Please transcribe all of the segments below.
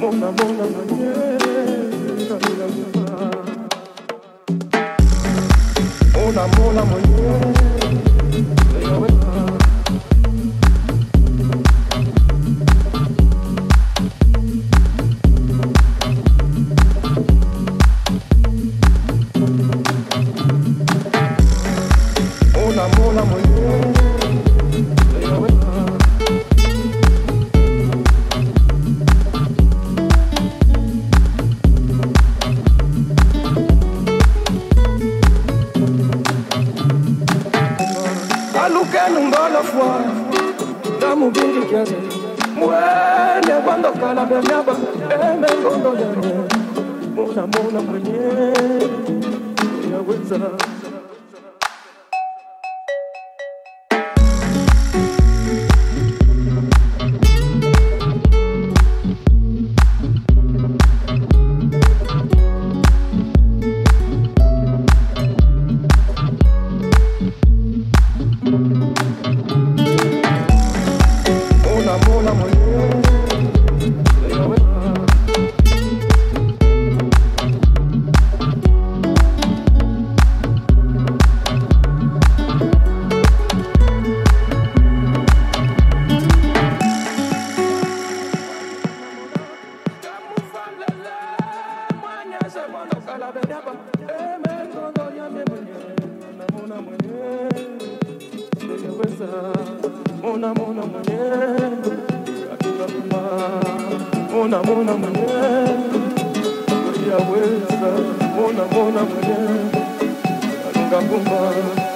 Mon amour, la monnaie, kopesa monamona monene akikakuma monamona monene koyaweza monamona monene alunga kumba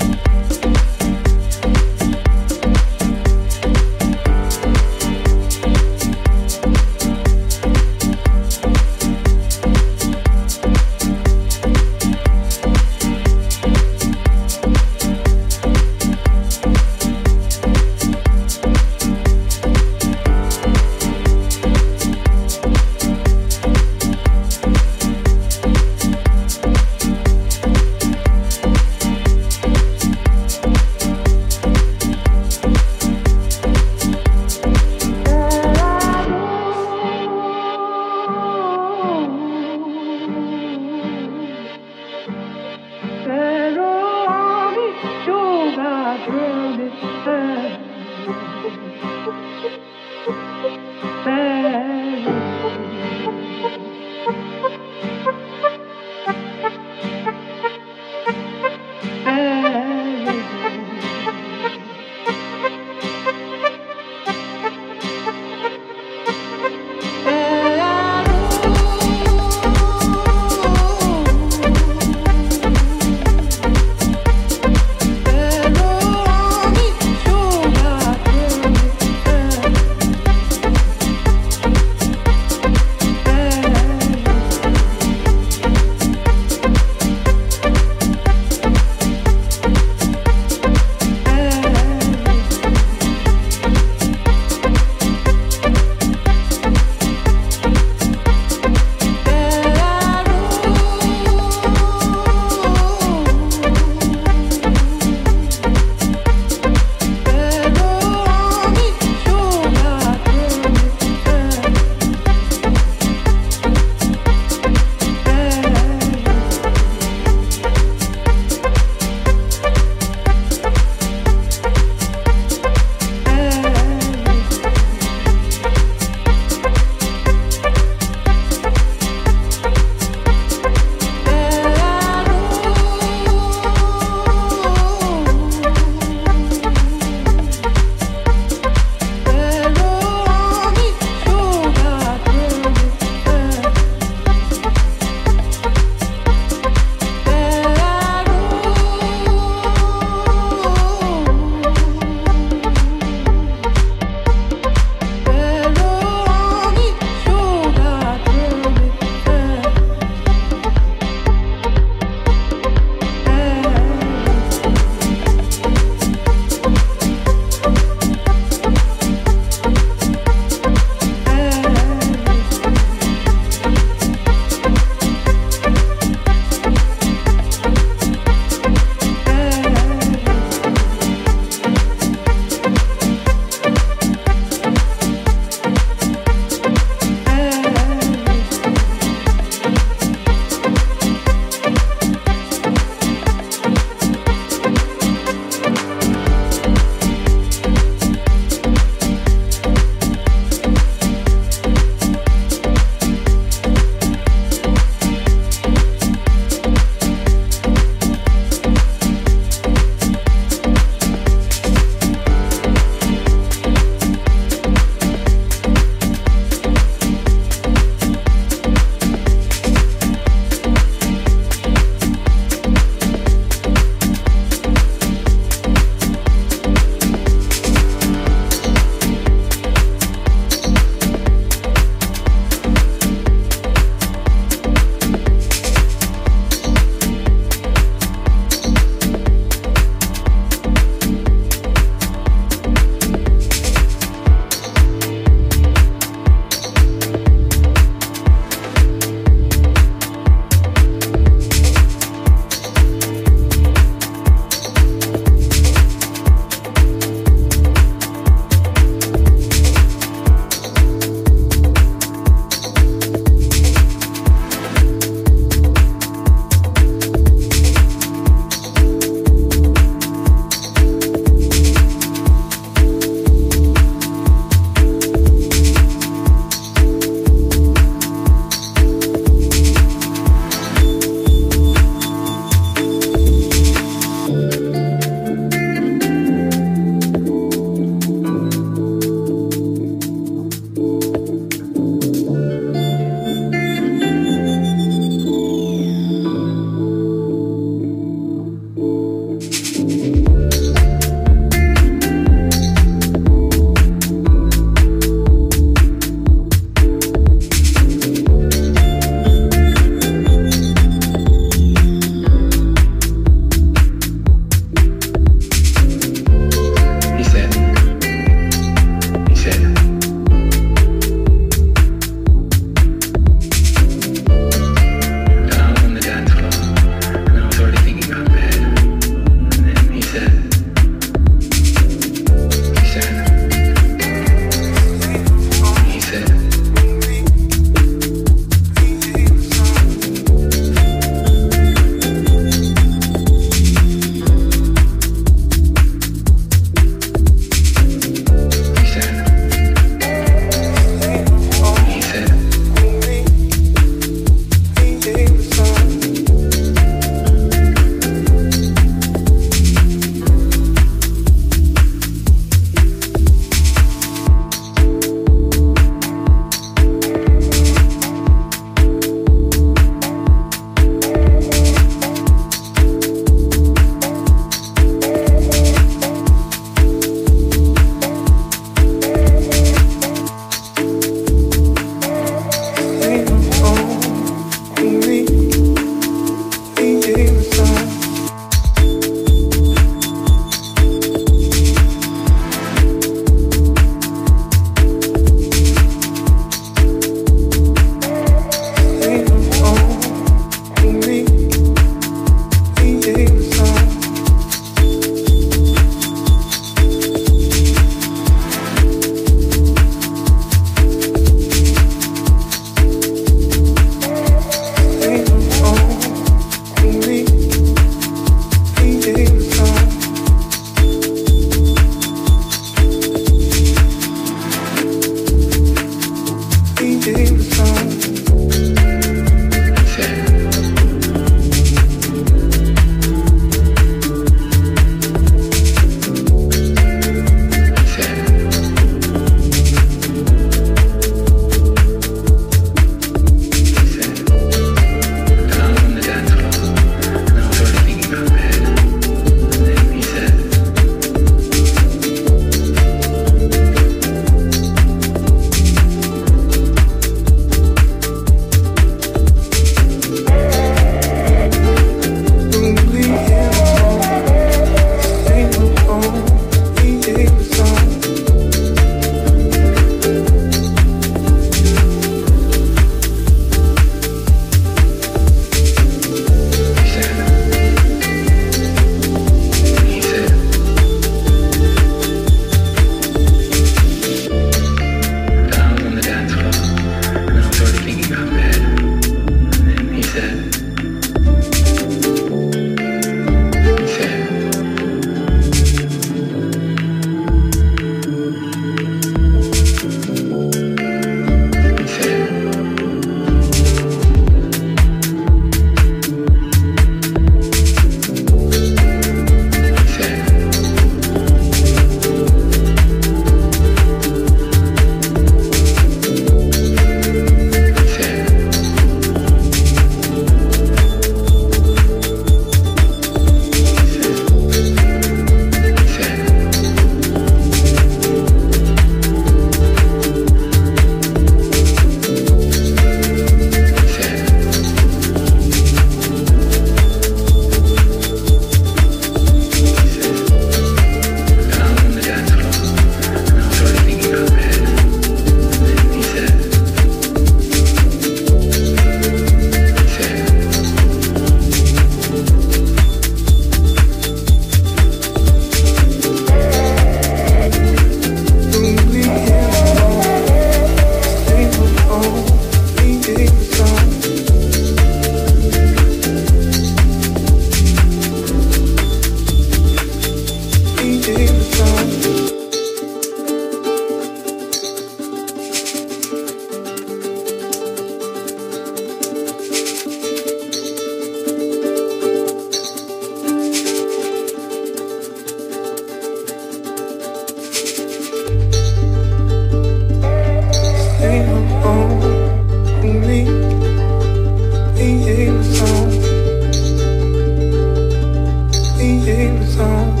sing the song.